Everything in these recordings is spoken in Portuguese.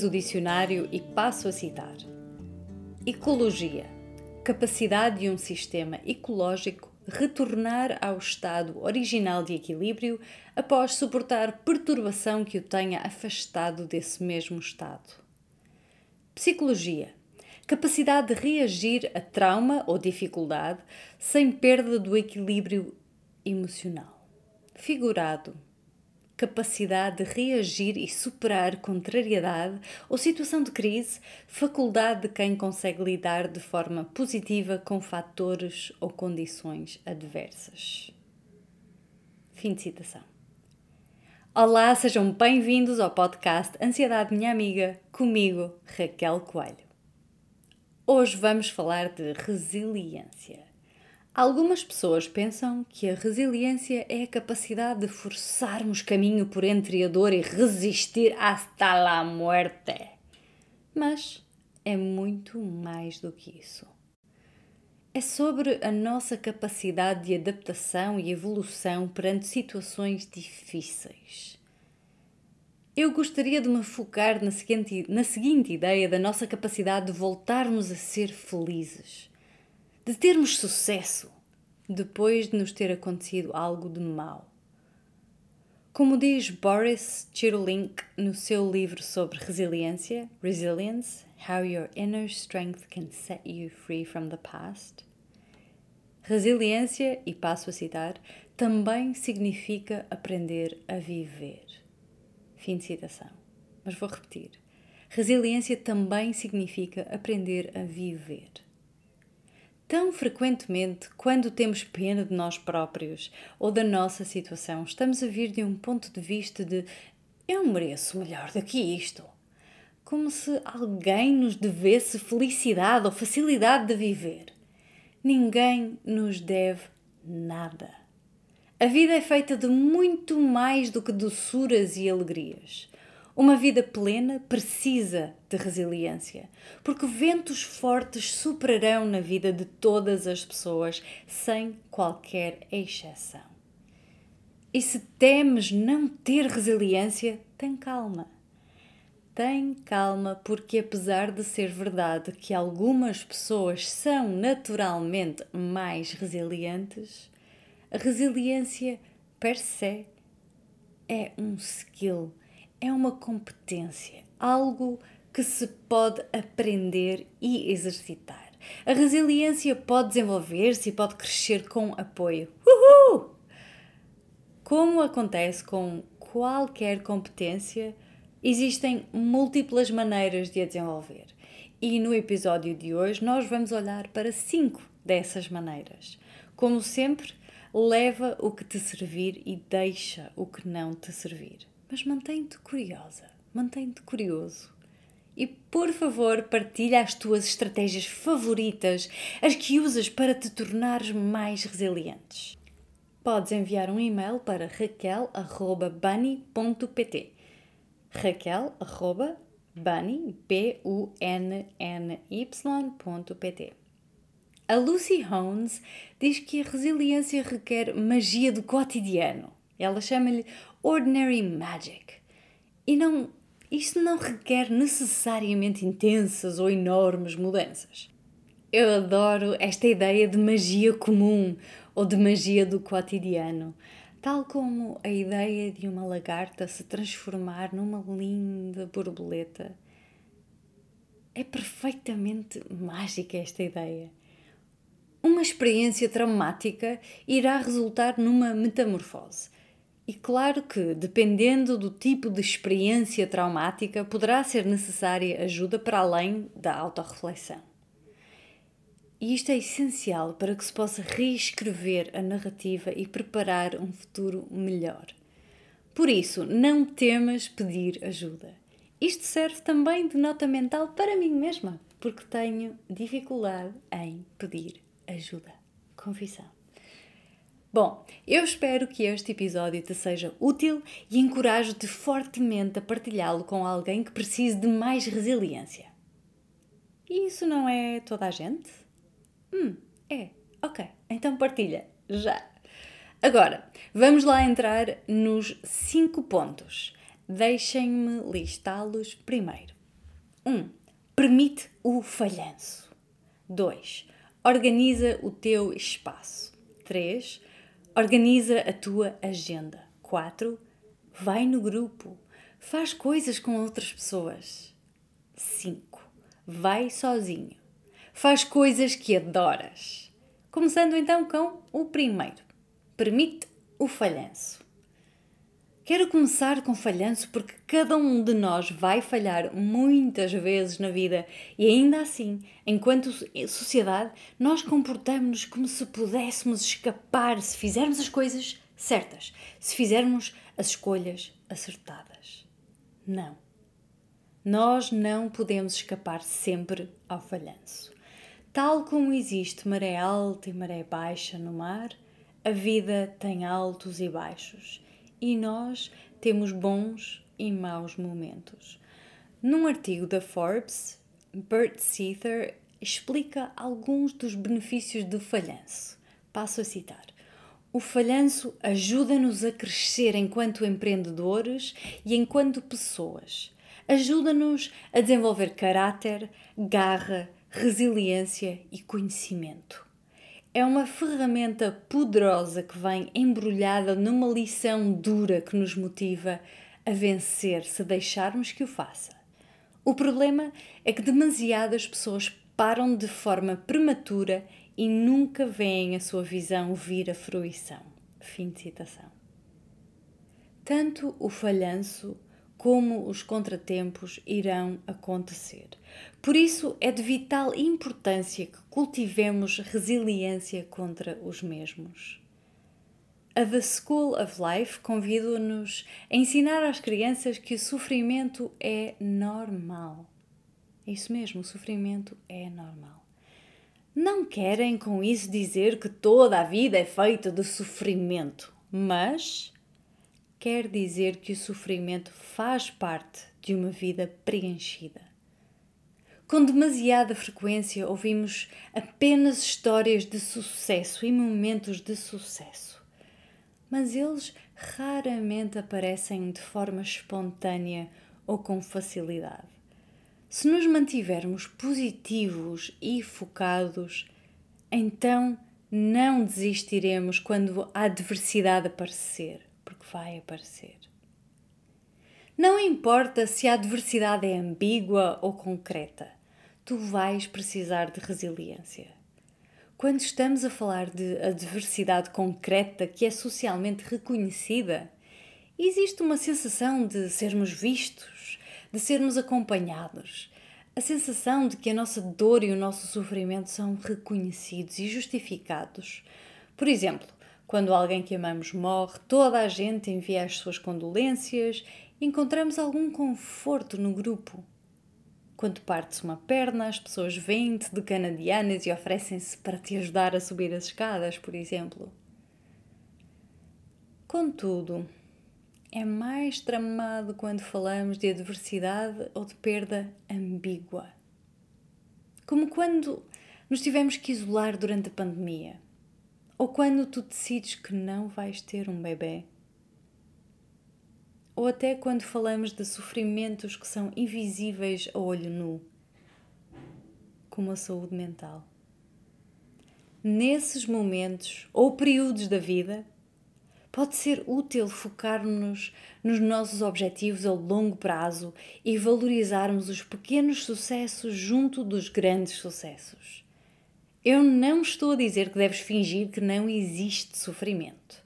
com o que diz o dicionário e passo a citar: Ecologia capacidade de um sistema ecológico retornar ao estado original de equilíbrio após suportar perturbação que o tenha afastado desse mesmo estado. Psicologia capacidade de reagir a trauma ou dificuldade sem perda do equilíbrio emocional. Figurado capacidade de reagir e superar contrariedade ou situação de crise, faculdade de quem consegue lidar de forma positiva com fatores ou condições adversas. Fim de citação. Olá, sejam bem-vindos ao podcast Ansiedade Minha Amiga, comigo, Raquel Coelho. Hoje vamos falar de resiliência. Algumas pessoas pensam que a resiliência é a capacidade de forçarmos caminho por entre a dor e resistir hasta la muerte. Mas é muito mais do que isso. É sobre a nossa capacidade de adaptação e evolução perante situações difíceis eu gostaria de me focar na seguinte, na seguinte ideia da nossa capacidade de voltarmos a ser felizes, de termos sucesso depois de nos ter acontecido algo de mal. Como diz Boris Cyrulnik no seu livro sobre resiliência, Resilience: How Your Inner Strength Can Set You Free from the Past, resiliência, e passo a citar, também significa aprender a viver. Fim de citação. Mas vou repetir. Resiliência também significa aprender a viver. Tão frequentemente, quando temos pena de nós próprios ou da nossa situação, estamos a vir de um ponto de vista de eu mereço melhor do que isto. Como se alguém nos devesse felicidade ou facilidade de viver. Ninguém nos deve nada. A vida é feita de muito mais do que doçuras e alegrias. Uma vida plena precisa de resiliência, porque ventos fortes superarão na vida de todas as pessoas, sem qualquer exceção. E se temes não ter resiliência, tem calma. Tem calma, porque apesar de ser verdade que algumas pessoas são naturalmente mais resilientes, a resiliência per se é um skill, é uma competência, algo que se pode aprender e exercitar. A resiliência pode desenvolver-se e pode crescer com apoio. Uhul! Como acontece com qualquer competência, existem múltiplas maneiras de a desenvolver. E no episódio de hoje nós vamos olhar para cinco dessas maneiras. Como sempre, leva o que te servir e deixa o que não te servir. Mas mantém-te curiosa, mantém-te curioso. E por favor, partilha as tuas estratégias favoritas, as que usas para te tornares mais resilientes. Podes enviar um e-mail para raquel.bunny.pt raquel.bunny.pt a Lucy Hones diz que a resiliência requer magia do cotidiano. Ela chama-lhe ordinary magic. E não, isto não requer necessariamente intensas ou enormes mudanças. Eu adoro esta ideia de magia comum ou de magia do cotidiano, tal como a ideia de uma lagarta se transformar numa linda borboleta. É perfeitamente mágica esta ideia uma experiência traumática irá resultar numa metamorfose. E claro que, dependendo do tipo de experiência traumática, poderá ser necessária ajuda para além da autorreflexão. E isto é essencial para que se possa reescrever a narrativa e preparar um futuro melhor. Por isso, não temas pedir ajuda. Isto serve também de nota mental para mim mesma, porque tenho dificuldade em pedir ajuda. Confissão. Bom, eu espero que este episódio te seja útil e encorajo-te fortemente a partilhá-lo com alguém que precise de mais resiliência. E isso não é toda a gente? Hum, é. Ok, então partilha, já. Agora, vamos lá entrar nos cinco pontos. Deixem-me listá-los primeiro. 1. Um, permite o falhanço. 2. Organiza o teu espaço. 3. Organiza a tua agenda. 4. Vai no grupo. Faz coisas com outras pessoas. 5. Vai sozinho. Faz coisas que adoras. Começando então com o primeiro. Permite o falhanço. Quero começar com falhanço porque cada um de nós vai falhar muitas vezes na vida e ainda assim, enquanto sociedade, nós comportamos-nos como se pudéssemos escapar se fizermos as coisas certas, se fizermos as escolhas acertadas. Não. Nós não podemos escapar sempre ao falhanço. Tal como existe maré alta e maré baixa no mar, a vida tem altos e baixos e nós temos bons e maus momentos. Num artigo da Forbes, Bert Seether explica alguns dos benefícios do falhanço. Passo a citar. O falhanço ajuda-nos a crescer enquanto empreendedores e enquanto pessoas. Ajuda-nos a desenvolver caráter, garra, resiliência e conhecimento é uma ferramenta poderosa que vem embrulhada numa lição dura que nos motiva a vencer se deixarmos que o faça. O problema é que demasiadas pessoas param de forma prematura e nunca veem a sua visão vir à fruição. Fim de citação. Tanto o falhanço como os contratempos irão acontecer. Por isso, é de vital importância que cultivemos resiliência contra os mesmos. A The School of Life convida-nos a ensinar às crianças que o sofrimento é normal. É isso mesmo, o sofrimento é normal. Não querem com isso dizer que toda a vida é feita de sofrimento, mas quer dizer que o sofrimento faz parte de uma vida preenchida. Com demasiada frequência ouvimos apenas histórias de sucesso e momentos de sucesso, mas eles raramente aparecem de forma espontânea ou com facilidade. Se nos mantivermos positivos e focados, então não desistiremos quando a adversidade aparecer vai aparecer. Não importa se a adversidade é ambígua ou concreta, tu vais precisar de resiliência. Quando estamos a falar de adversidade concreta que é socialmente reconhecida, existe uma sensação de sermos vistos, de sermos acompanhados, a sensação de que a nossa dor e o nosso sofrimento são reconhecidos e justificados. Por exemplo, quando alguém que amamos morre, toda a gente envia as suas condolências e encontramos algum conforto no grupo. Quando partes uma perna, as pessoas vêm-te de canadianas e oferecem-se para te ajudar a subir as escadas, por exemplo. Contudo, é mais tramado quando falamos de adversidade ou de perda ambígua. Como quando nos tivemos que isolar durante a pandemia ou quando tu decides que não vais ter um bebê. Ou até quando falamos de sofrimentos que são invisíveis a olho nu, como a saúde mental. Nesses momentos ou períodos da vida, pode ser útil focar-nos nos nossos objetivos a longo prazo e valorizarmos os pequenos sucessos junto dos grandes sucessos. Eu não estou a dizer que deves fingir que não existe sofrimento.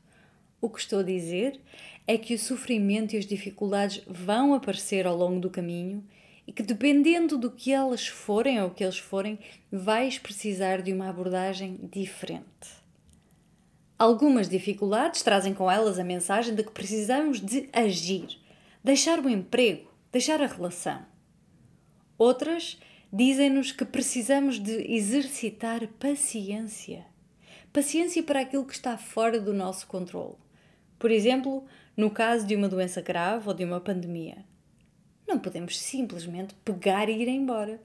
O que estou a dizer é que o sofrimento e as dificuldades vão aparecer ao longo do caminho e que, dependendo do que elas forem ou que eles forem, vais precisar de uma abordagem diferente. Algumas dificuldades trazem com elas a mensagem de que precisamos de agir, deixar o emprego, deixar a relação. Outras dizem-nos que precisamos de exercitar paciência. Paciência para aquilo que está fora do nosso controle. Por exemplo, no caso de uma doença grave ou de uma pandemia. Não podemos simplesmente pegar e ir embora.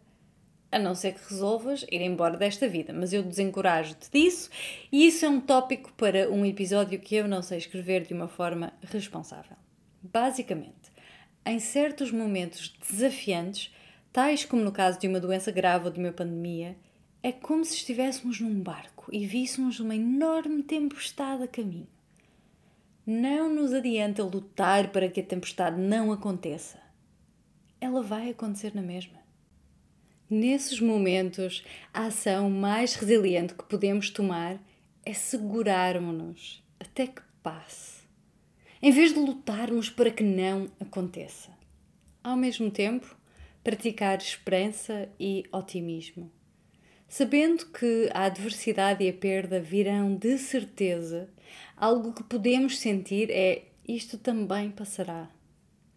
a não ser que resolvas ir embora desta vida, mas eu desencorajo-te disso e isso é um tópico para um episódio que eu não sei escrever de uma forma responsável. Basicamente, em certos momentos desafiantes, tais como no caso de uma doença grave ou de uma pandemia, é como se estivéssemos num barco e víssemos uma enorme tempestade a caminho. Não nos adianta lutar para que a tempestade não aconteça. Ela vai acontecer na mesma. Nesses momentos, a ação mais resiliente que podemos tomar é segurarmos-nos até que passe, em vez de lutarmos para que não aconteça. Ao mesmo tempo, praticar esperança e otimismo, sabendo que a adversidade e a perda virão de certeza, algo que podemos sentir é isto também passará.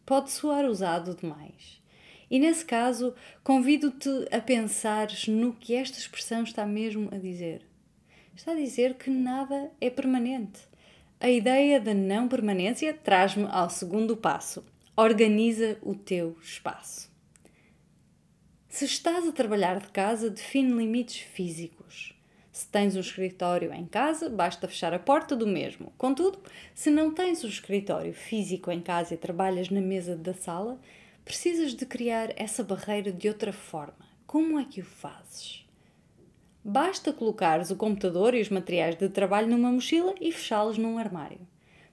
Pode soar usado demais e nesse caso, convido-te a pensares no que esta expressão está mesmo a dizer. Está a dizer que nada é permanente. A ideia da não permanência traz-me ao segundo passo. Organiza o teu espaço. Se estás a trabalhar de casa, define limites físicos. Se tens um escritório em casa, basta fechar a porta do mesmo. Contudo, se não tens um escritório físico em casa e trabalhas na mesa da sala, precisas de criar essa barreira de outra forma. Como é que o fazes? Basta colocares o computador e os materiais de trabalho numa mochila e fechá-los num armário.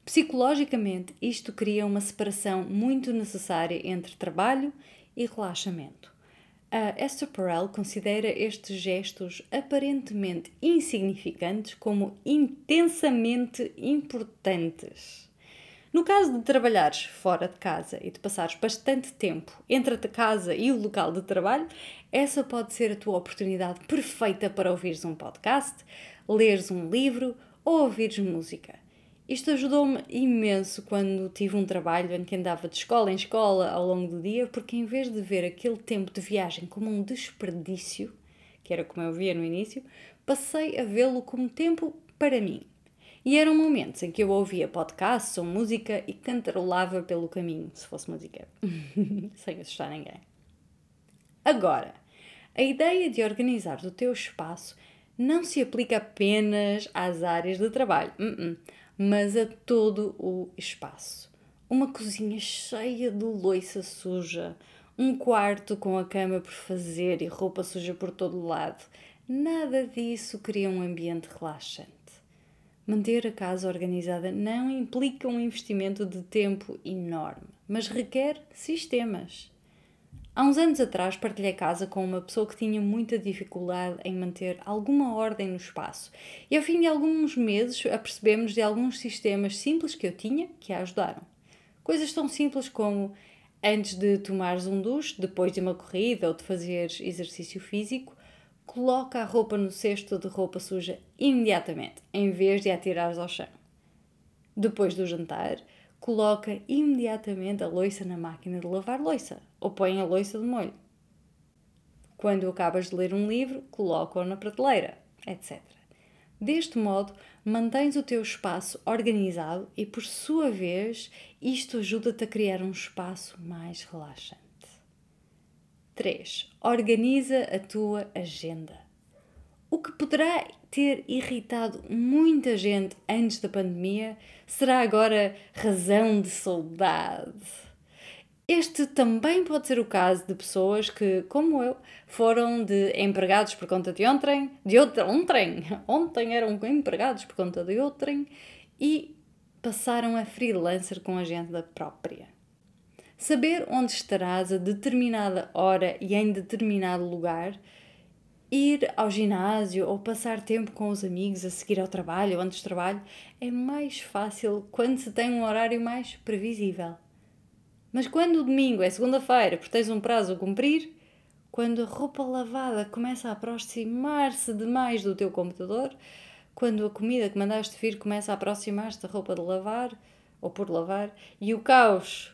Psicologicamente, isto cria uma separação muito necessária entre trabalho e relaxamento. A Esther Perel considera estes gestos aparentemente insignificantes como intensamente importantes. No caso de trabalhares fora de casa e de passares bastante tempo entre a casa e o local de trabalho, essa pode ser a tua oportunidade perfeita para ouvires um podcast, leres um livro ou ouvires música. Isto ajudou-me imenso quando tive um trabalho em que andava de escola em escola ao longo do dia, porque em vez de ver aquele tempo de viagem como um desperdício, que era como eu via no início, passei a vê-lo como tempo para mim, e eram momentos em que eu ouvia podcasts ou música e cantarolava pelo caminho, se fosse música, sem assustar ninguém. Agora, a ideia de organizar o teu espaço não se aplica apenas às áreas de trabalho, uh -uh, mas a todo o espaço. Uma cozinha cheia de louça suja, um quarto com a cama por fazer e roupa suja por todo lado. Nada disso cria um ambiente relaxante. Manter a casa organizada não implica um investimento de tempo enorme, mas requer sistemas. Há uns anos atrás partilhei casa com uma pessoa que tinha muita dificuldade em manter alguma ordem no espaço e ao fim de alguns meses apercebemos de alguns sistemas simples que eu tinha que a ajudaram. Coisas tão simples como antes de tomares um duche, depois de uma corrida ou de fazeres exercício físico, coloca a roupa no cesto de roupa suja imediatamente, em vez de a tirares ao chão. Depois do jantar, coloca imediatamente a loiça na máquina de lavar loiça ou põe a loiça de molho. Quando acabas de ler um livro, coloca-o na prateleira, etc. Deste modo, mantens o teu espaço organizado e, por sua vez, isto ajuda-te a criar um espaço mais relaxante. 3. Organiza a tua agenda. O que poderá ter irritado muita gente antes da pandemia será agora razão de saudade. Este também pode ser o caso de pessoas que, como eu, foram de empregados por conta de ontem, de outra, ontem, ontem eram empregados por conta de outrem e passaram a freelancer com agenda própria. Saber onde estarás a determinada hora e em determinado lugar, ir ao ginásio ou passar tempo com os amigos a seguir ao trabalho ou antes do trabalho é mais fácil quando se tem um horário mais previsível. Mas quando o domingo é segunda-feira porque tens um prazo a cumprir, quando a roupa lavada começa a aproximar-se demais do teu computador, quando a comida que mandaste vir começa a aproximar-se da roupa de lavar ou por lavar e o caos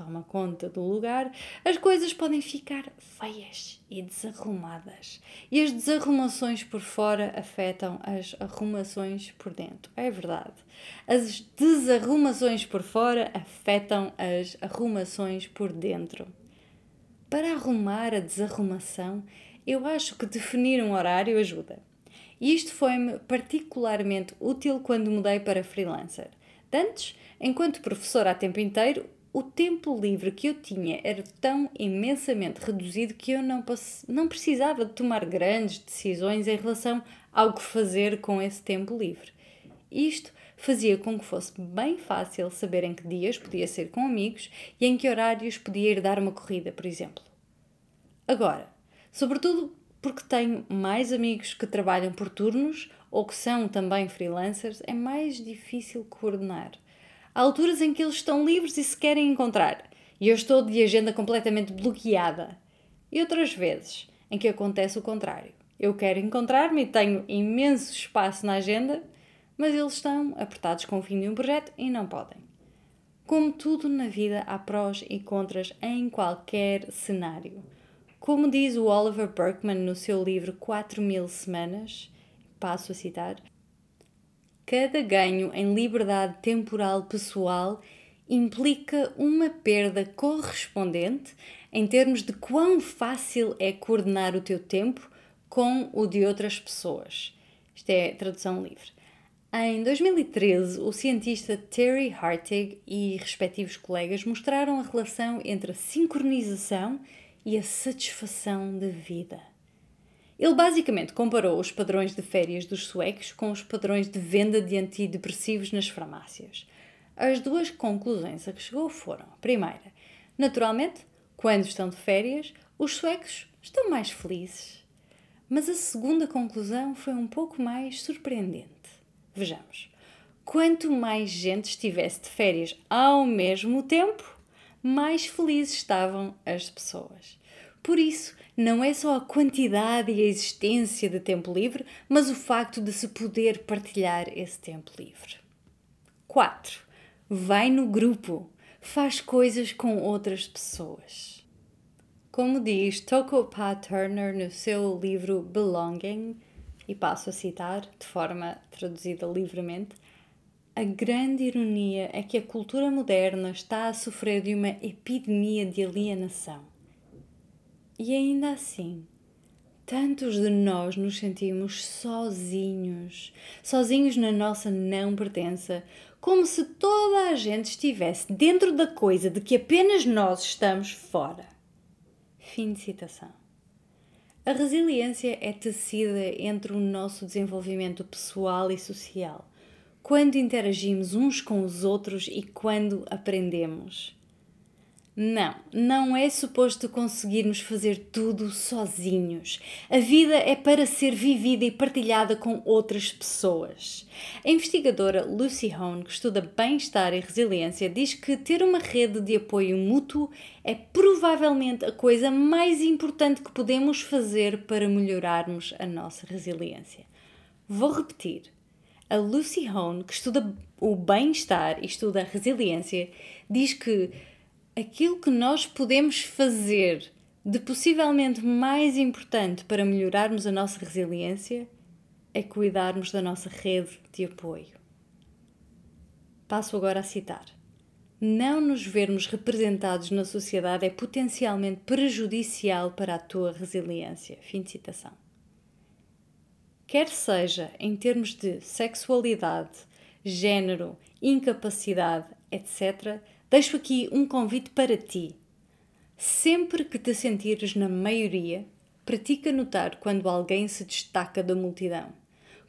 toma conta do lugar, as coisas podem ficar feias e desarrumadas. E as desarrumações por fora afetam as arrumações por dentro. É verdade. As desarrumações por fora afetam as arrumações por dentro. Para arrumar a desarrumação, eu acho que definir um horário ajuda. E isto foi-me particularmente útil quando mudei para freelancer. Dantes, enquanto professora a tempo inteiro, o tempo livre que eu tinha era tão imensamente reduzido que eu não, não precisava de tomar grandes decisões em relação ao que fazer com esse tempo livre. Isto fazia com que fosse bem fácil saber em que dias podia ser com amigos e em que horários podia ir dar uma corrida, por exemplo. Agora, sobretudo porque tenho mais amigos que trabalham por turnos ou que são também freelancers, é mais difícil coordenar. Há alturas em que eles estão livres e se querem encontrar, e eu estou de agenda completamente bloqueada. E outras vezes em que acontece o contrário. Eu quero encontrar-me e tenho imenso espaço na agenda, mas eles estão apertados com o fim de um projeto e não podem. Como tudo na vida, há prós e contras em qualquer cenário. Como diz o Oliver Berkman no seu livro 4 mil semanas, passo a citar, cada ganho em liberdade temporal pessoal implica uma perda correspondente em termos de quão fácil é coordenar o teu tempo com o de outras pessoas. Isto é tradução livre. Em 2013, o cientista Terry Hartig e respectivos colegas mostraram a relação entre a sincronização e a satisfação da vida. Ele basicamente comparou os padrões de férias dos suecos com os padrões de venda de antidepressivos nas farmácias. As duas conclusões a que chegou foram: primeira, naturalmente, quando estão de férias, os suecos estão mais felizes. Mas a segunda conclusão foi um pouco mais surpreendente. Vejamos. Quanto mais gente estivesse de férias ao mesmo tempo, mais felizes estavam as pessoas. Por isso, não é só a quantidade e a existência de tempo livre, mas o facto de se poder partilhar esse tempo livre. 4. Vai no grupo. Faz coisas com outras pessoas. Como diz Tokopa Turner no seu livro Belonging, e passo a citar de forma traduzida livremente, a grande ironia é que a cultura moderna está a sofrer de uma epidemia de alienação. E ainda assim, tantos de nós nos sentimos sozinhos, sozinhos na nossa não pertença, como se toda a gente estivesse dentro da coisa de que apenas nós estamos fora. Fim de citação. A resiliência é tecida entre o nosso desenvolvimento pessoal e social, quando interagimos uns com os outros e quando aprendemos. Não, não é suposto conseguirmos fazer tudo sozinhos. A vida é para ser vivida e partilhada com outras pessoas. A investigadora Lucy Hone, que estuda bem-estar e resiliência, diz que ter uma rede de apoio mútuo é provavelmente a coisa mais importante que podemos fazer para melhorarmos a nossa resiliência. Vou repetir. A Lucy Hone, que estuda o bem-estar e estuda a resiliência, diz que aquilo que nós podemos fazer de possivelmente mais importante para melhorarmos a nossa resiliência é cuidarmos da nossa rede de apoio. Passo agora a citar. Não nos vermos representados na sociedade é potencialmente prejudicial para a tua resiliência. Fim de citação. Quer seja em termos de sexualidade, género, incapacidade, etc., deixo aqui um convite para ti. Sempre que te sentires na maioria, pratica notar quando alguém se destaca da multidão.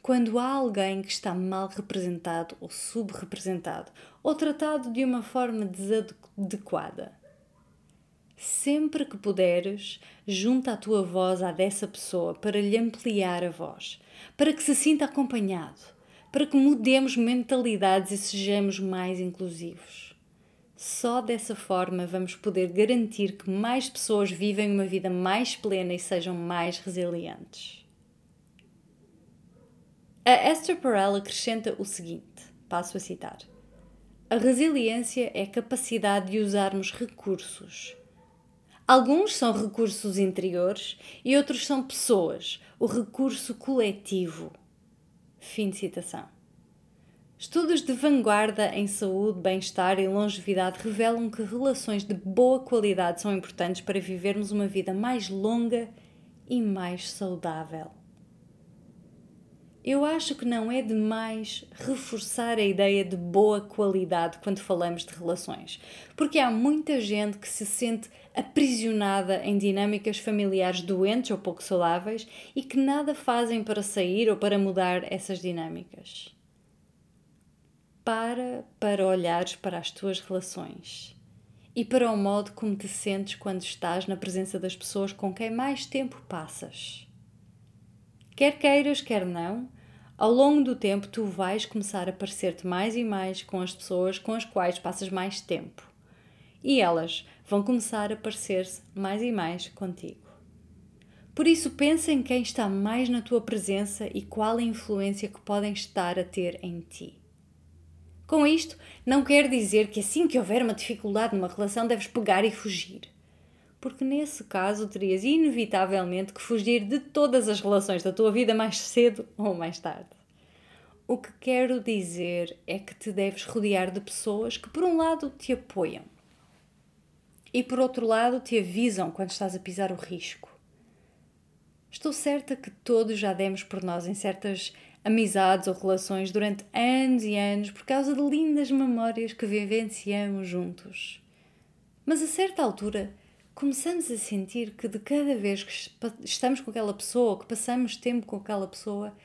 Quando há alguém que está mal representado ou subrepresentado ou tratado de uma forma desadequada. Sempre que puderes, junta a tua voz à dessa pessoa para lhe ampliar a voz, para que se sinta acompanhado, para que mudemos mentalidades e sejamos mais inclusivos. Só dessa forma vamos poder garantir que mais pessoas vivem uma vida mais plena e sejam mais resilientes. A Esther Perel acrescenta o seguinte: passo a citar. A resiliência é a capacidade de usarmos recursos. Alguns são recursos interiores e outros são pessoas, o recurso coletivo. Fim de citação. Estudos de vanguarda em saúde, bem-estar e longevidade revelam que relações de boa qualidade são importantes para vivermos uma vida mais longa e mais saudável. Eu acho que não é demais reforçar a ideia de boa qualidade quando falamos de relações, porque há muita gente que se sente aprisionada em dinâmicas familiares doentes ou pouco saudáveis e que nada fazem para sair ou para mudar essas dinâmicas. Para para olhares para as tuas relações e para o modo como te sentes quando estás na presença das pessoas com quem mais tempo passas. Quer queiras, quer não, ao longo do tempo tu vais começar a parecer-te mais e mais com as pessoas com as quais passas mais tempo. E elas vão começar a parecer-se mais e mais contigo. Por isso, pensa em quem está mais na tua presença e qual a influência que podem estar a ter em ti. Com isto, não quer dizer que assim que houver uma dificuldade numa relação deves pegar e fugir porque nesse caso terias inevitavelmente que fugir de todas as relações da tua vida mais cedo ou mais tarde. O que quero dizer é que te deves rodear de pessoas que, por um lado, te apoiam e, por outro lado, te avisam quando estás a pisar o risco. Estou certa que todos já demos por nós em certas amizades ou relações durante anos e anos por causa de lindas memórias que vivenciamos juntos. Mas a certa altura começamos a sentir que de cada vez que estamos com aquela pessoa, que passamos tempo com aquela pessoa,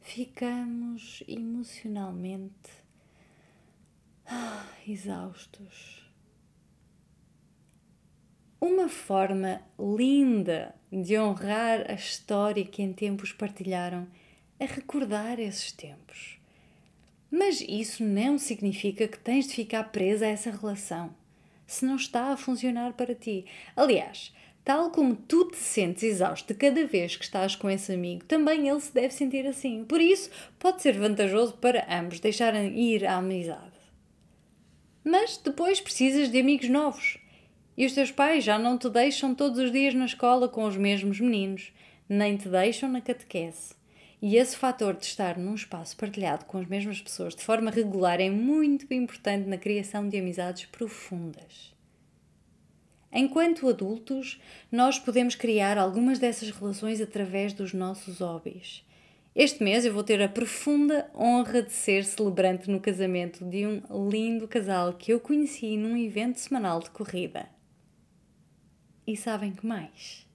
ficamos emocionalmente ah, exaustos. Uma forma linda de honrar a história que em tempos partilharam é recordar esses tempos. Mas isso não significa que tens de ficar presa a essa relação se não está a funcionar para ti. Aliás, tal como tu te sentes exausto cada vez que estás com esse amigo, também ele se deve sentir assim. Por isso, pode ser vantajoso para ambos deixarem ir a amizade. Mas depois precisas de amigos novos. E os teus pais já não te deixam todos os dias na escola com os mesmos meninos, nem te deixam na catequese. E esse fator de estar num espaço partilhado com as mesmas pessoas de forma regular é muito importante na criação de amizades profundas. Enquanto adultos, nós podemos criar algumas dessas relações através dos nossos hobbies. Este mês eu vou ter a profunda honra de ser celebrante no casamento de um lindo casal que eu conheci num evento semanal de corrida. E sabem que mais?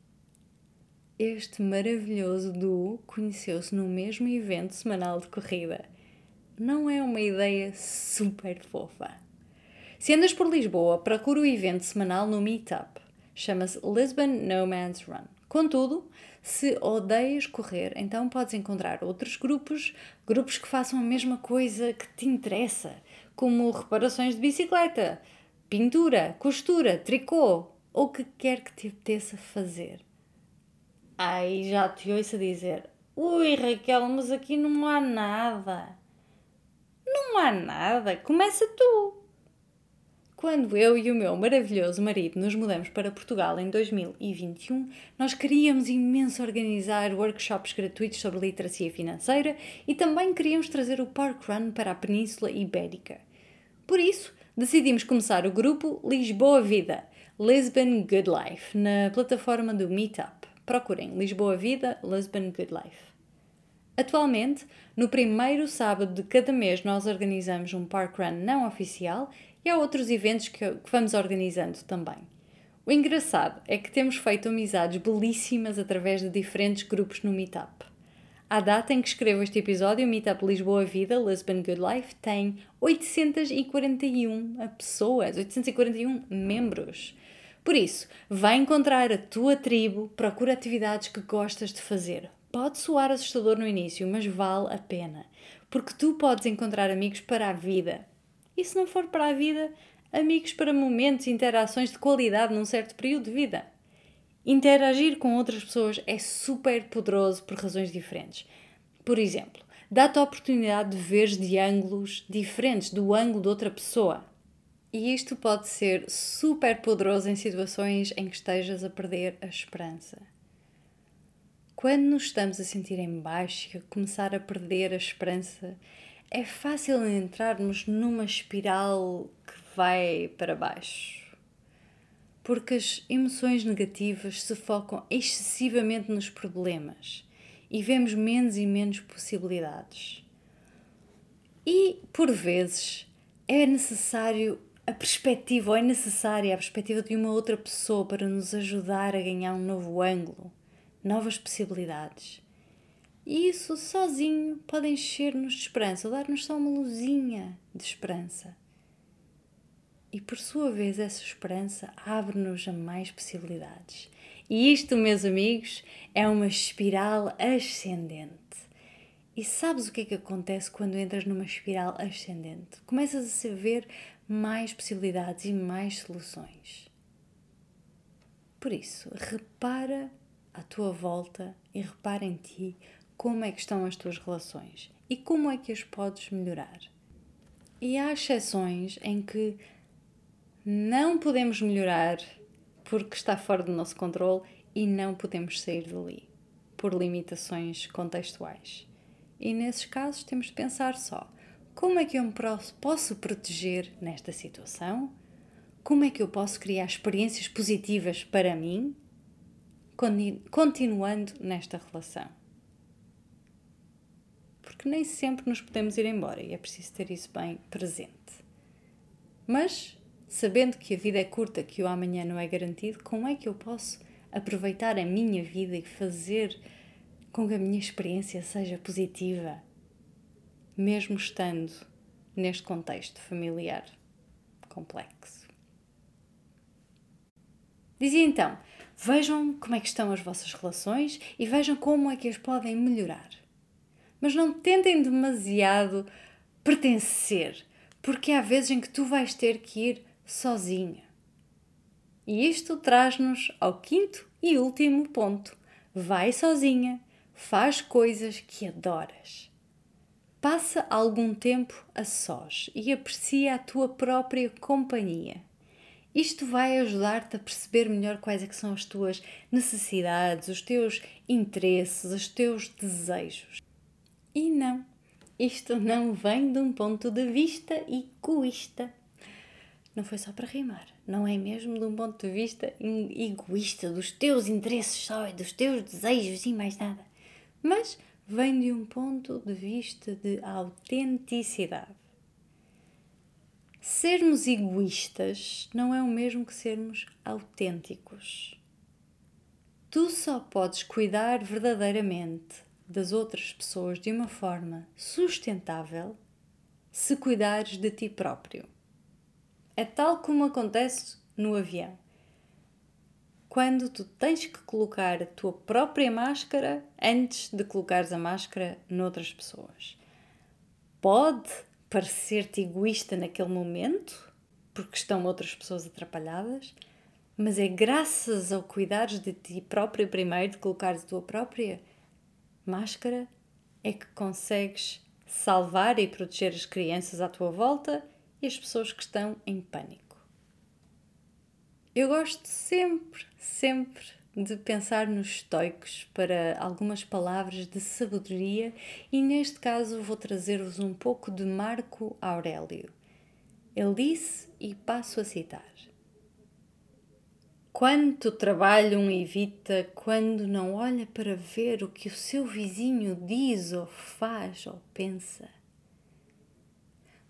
Este maravilhoso duo conheceu-se no mesmo evento semanal de corrida. Não é uma ideia super fofa? Se andas por Lisboa, procura o evento semanal no Meetup. Chama-se Lisbon Nomads Run. Contudo, se odeias correr, então podes encontrar outros grupos, grupos que façam a mesma coisa que te interessa, como reparações de bicicleta, pintura, costura, tricô, ou o que quer que te apeteça fazer. Ai, já te ouço dizer: Ui, Raquel, mas aqui não há nada. Não há nada, começa tu. Quando eu e o meu maravilhoso marido nos mudamos para Portugal em 2021, nós queríamos imenso organizar workshops gratuitos sobre literacia financeira e também queríamos trazer o Parkrun para a Península Ibérica. Por isso, decidimos começar o grupo Lisboa Vida, Lisbon Good Life, na plataforma do Meetup procurem Lisboa Vida, Lisbon Good Life. Atualmente, no primeiro sábado de cada mês, nós organizamos um parkrun não oficial e há outros eventos que, que vamos organizando também. O engraçado é que temos feito amizades belíssimas através de diferentes grupos no Meetup. À data em que escrevo este episódio, o Meetup Lisboa Vida, Lisbon Good Life, tem 841 pessoas, 841 membros. Por isso, vai encontrar a tua tribo, procura atividades que gostas de fazer. Pode soar assustador no início, mas vale a pena, porque tu podes encontrar amigos para a vida. E se não for para a vida, amigos para momentos e interações de qualidade num certo período de vida. Interagir com outras pessoas é super poderoso por razões diferentes. Por exemplo, dá-te a oportunidade de ver de ângulos diferentes do ângulo de outra pessoa. E isto pode ser super poderoso em situações em que estejas a perder a esperança. Quando nos estamos a sentir em baixo e a começar a perder a esperança, é fácil entrarmos numa espiral que vai para baixo. porque as emoções negativas se focam excessivamente nos problemas e vemos menos e menos possibilidades. E, por vezes, é necessário a perspectiva, ou é necessária a perspectiva de uma outra pessoa para nos ajudar a ganhar um novo ângulo, novas possibilidades. E isso sozinho pode encher-nos de esperança, dar-nos só uma luzinha de esperança. E por sua vez, essa esperança abre-nos a mais possibilidades. E isto, meus amigos, é uma espiral ascendente. E sabes o que é que acontece quando entras numa espiral ascendente? Começas a ver mais possibilidades e mais soluções. Por isso, repara à tua volta e repara em ti como é que estão as tuas relações e como é que as podes melhorar. E há exceções em que não podemos melhorar porque está fora do nosso controle e não podemos sair dali por limitações contextuais. E nesses casos temos de pensar só: como é que eu me posso proteger nesta situação? Como é que eu posso criar experiências positivas para mim, continuando nesta relação? Porque nem sempre nos podemos ir embora e é preciso ter isso bem presente. Mas, sabendo que a vida é curta, que o amanhã não é garantido, como é que eu posso aproveitar a minha vida e fazer com que a minha experiência seja positiva mesmo estando neste contexto familiar complexo. Dizia então: vejam como é que estão as vossas relações e vejam como é que as podem melhorar. Mas não tentem demasiado pertencer, porque há vezes em que tu vais ter que ir sozinha. E isto traz-nos ao quinto e último ponto. Vai sozinha, faz coisas que adoras. Passa algum tempo a sós e aprecia a tua própria companhia. Isto vai ajudar-te a perceber melhor quais é são as tuas necessidades, os teus interesses, os teus desejos. E não, isto não vem de um ponto de vista egoísta. Não foi só para rimar, não é mesmo de um ponto de vista egoísta, dos teus interesses só, dos teus desejos e mais nada. Mas vem de um ponto de vista de autenticidade. Sermos egoístas não é o mesmo que sermos autênticos. Tu só podes cuidar verdadeiramente das outras pessoas de uma forma sustentável se cuidares de ti próprio. É tal como acontece no avião quando tu tens que colocar a tua própria máscara antes de colocares a máscara noutras pessoas. Pode parecer-te egoísta naquele momento, porque estão outras pessoas atrapalhadas, mas é graças ao cuidares de ti própria primeiro, de colocares a tua própria máscara, é que consegues salvar e proteger as crianças à tua volta e as pessoas que estão em pânico. Eu gosto sempre, sempre de pensar nos estoicos para algumas palavras de sabedoria e neste caso vou trazer-vos um pouco de Marco Aurélio. Ele disse, e passo a citar: Quanto trabalho um evita quando não olha para ver o que o seu vizinho diz ou faz ou pensa,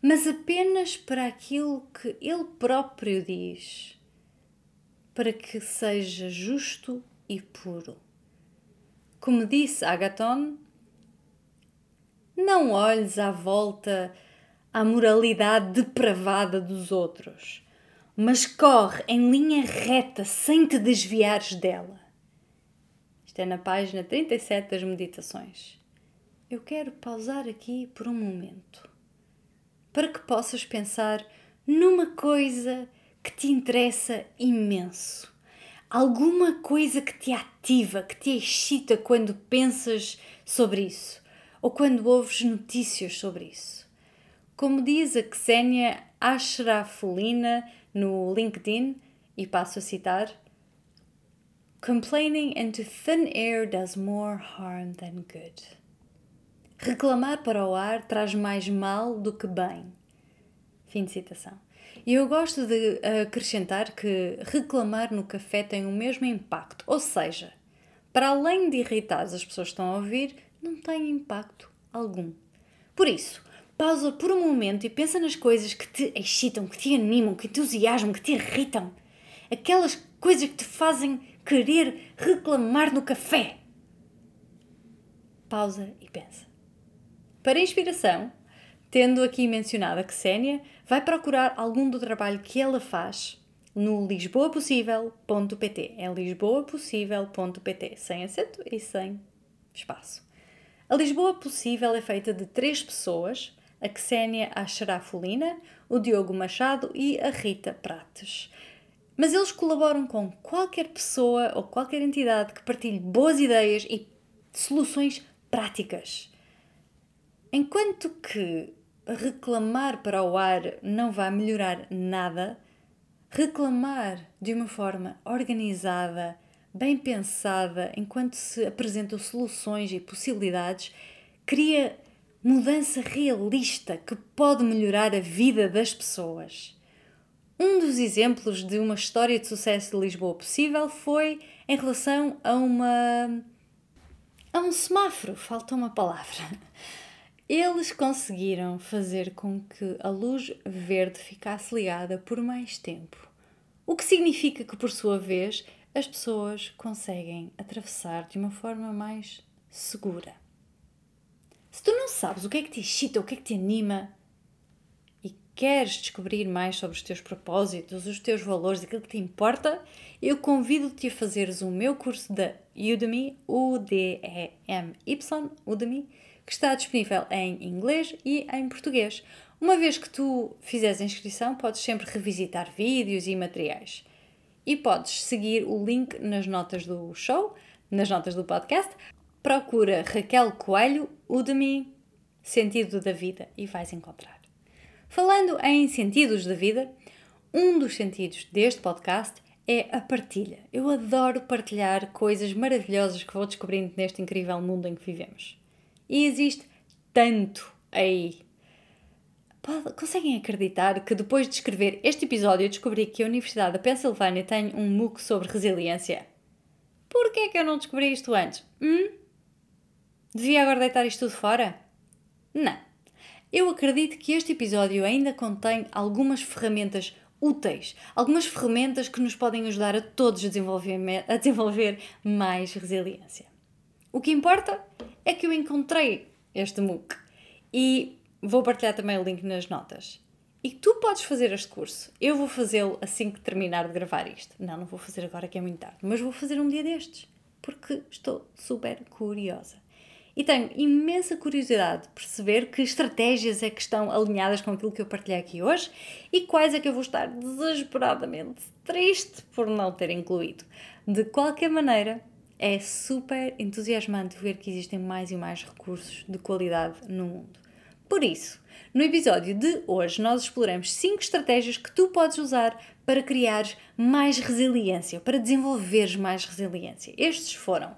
mas apenas para aquilo que ele próprio diz para que seja justo e puro. Como disse Agaton, não olhes à volta à moralidade depravada dos outros, mas corre em linha reta sem te desviares dela. Isto é na página 37 das Meditações. Eu quero pausar aqui por um momento para que possas pensar numa coisa que te interessa imenso. Alguma coisa que te ativa, que te excita quando pensas sobre isso ou quando ouves notícias sobre isso. Como diz a Ksenia Ashrafulina no LinkedIn, e passo a citar: Complaining into thin air does more harm than good. Reclamar para o ar traz mais mal do que bem. Fim de citação. E eu gosto de acrescentar que reclamar no café tem o mesmo impacto, ou seja, para além de irritar as pessoas que estão a ouvir, não tem impacto algum. Por isso, pausa por um momento e pensa nas coisas que te excitam, que te animam, que entusiasmam, que te irritam. Aquelas coisas que te fazem querer reclamar no café. Pausa e pensa. Para inspiração, tendo aqui mencionado a Ksenia, vai procurar algum do trabalho que ela faz no lisboapossível.pt. É lisboapossível.pt, sem acento e sem espaço. A Lisboa Possível é feita de três pessoas: a Ksenia Acharafolina, o Diogo Machado e a Rita Prates. Mas eles colaboram com qualquer pessoa ou qualquer entidade que partilhe boas ideias e soluções práticas. Enquanto que reclamar para o ar não vai melhorar nada, reclamar de uma forma organizada, bem pensada, enquanto se apresentam soluções e possibilidades, cria mudança realista que pode melhorar a vida das pessoas. Um dos exemplos de uma história de sucesso de Lisboa possível foi em relação a uma. a um semáforo, falta uma palavra. Eles conseguiram fazer com que a luz verde ficasse ligada por mais tempo, o que significa que, por sua vez, as pessoas conseguem atravessar de uma forma mais segura. Se tu não sabes o que é que te excita, o que é que te anima e queres descobrir mais sobre os teus propósitos, os teus valores, aquilo que te importa, eu convido-te a fazeres o meu curso da Udemy, U-D-E-M-Y, Udemy, que está disponível em inglês e em português. Uma vez que tu fizeres a inscrição, podes sempre revisitar vídeos e materiais. E podes seguir o link nas notas do show, nas notas do podcast. Procura Raquel Coelho, Udemy, Sentido da Vida e vais encontrar. Falando em sentidos da vida, um dos sentidos deste podcast é a partilha. Eu adoro partilhar coisas maravilhosas que vou descobrindo neste incrível mundo em que vivemos. E existe tanto aí. Conseguem acreditar que depois de escrever este episódio eu descobri que a Universidade da Pensilvânia tem um MOOC sobre resiliência? Por que é que eu não descobri isto antes? Hum? Devia agora deitar isto tudo fora? Não. Eu acredito que este episódio ainda contém algumas ferramentas úteis, algumas ferramentas que nos podem ajudar a todos a desenvolver, a desenvolver mais resiliência. O que importa é que eu encontrei este MOOC e vou partilhar também o link nas notas. E tu podes fazer este curso. Eu vou fazê-lo assim que terminar de gravar isto. Não, não vou fazer agora que é muito tarde, mas vou fazer um dia destes, porque estou super curiosa. E tenho imensa curiosidade de perceber que estratégias é que estão alinhadas com aquilo que eu partilhei aqui hoje e quais é que eu vou estar desesperadamente triste por não ter incluído. De qualquer maneira, é super entusiasmante ver que existem mais e mais recursos de qualidade no mundo. Por isso, no episódio de hoje, nós exploramos 5 estratégias que tu podes usar para criar mais resiliência, para desenvolveres mais resiliência. Estes foram: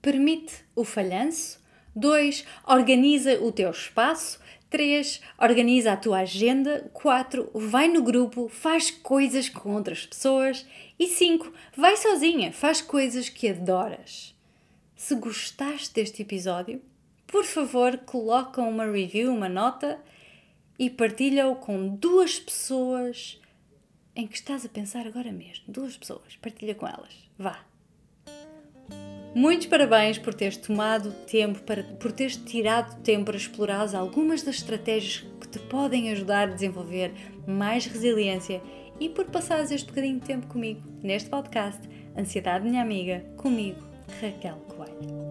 permite o falhanço, 2. Organiza o teu espaço, 3. Organiza a tua agenda. 4. Vai no grupo, faz coisas com outras pessoas. E 5. Vai sozinha, faz coisas que adoras. Se gostaste deste episódio, por favor, coloca uma review, uma nota e partilha-o com duas pessoas em que estás a pensar agora mesmo. Duas pessoas, partilha com elas. Vá. Muitos parabéns por teres tomado tempo, para, por teres tirado tempo para explorar algumas das estratégias que te podem ajudar a desenvolver mais resiliência e por passares este bocadinho de tempo comigo neste podcast Ansiedade Minha Amiga, comigo, Raquel Coelho.